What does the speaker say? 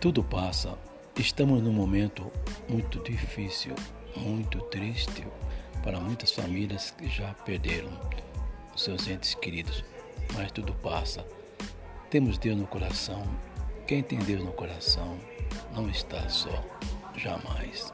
Tudo passa. Estamos num momento muito difícil, muito triste para muitas famílias que já perderam seus entes queridos, mas tudo passa. Temos Deus no coração. Quem tem Deus no coração não está só, jamais.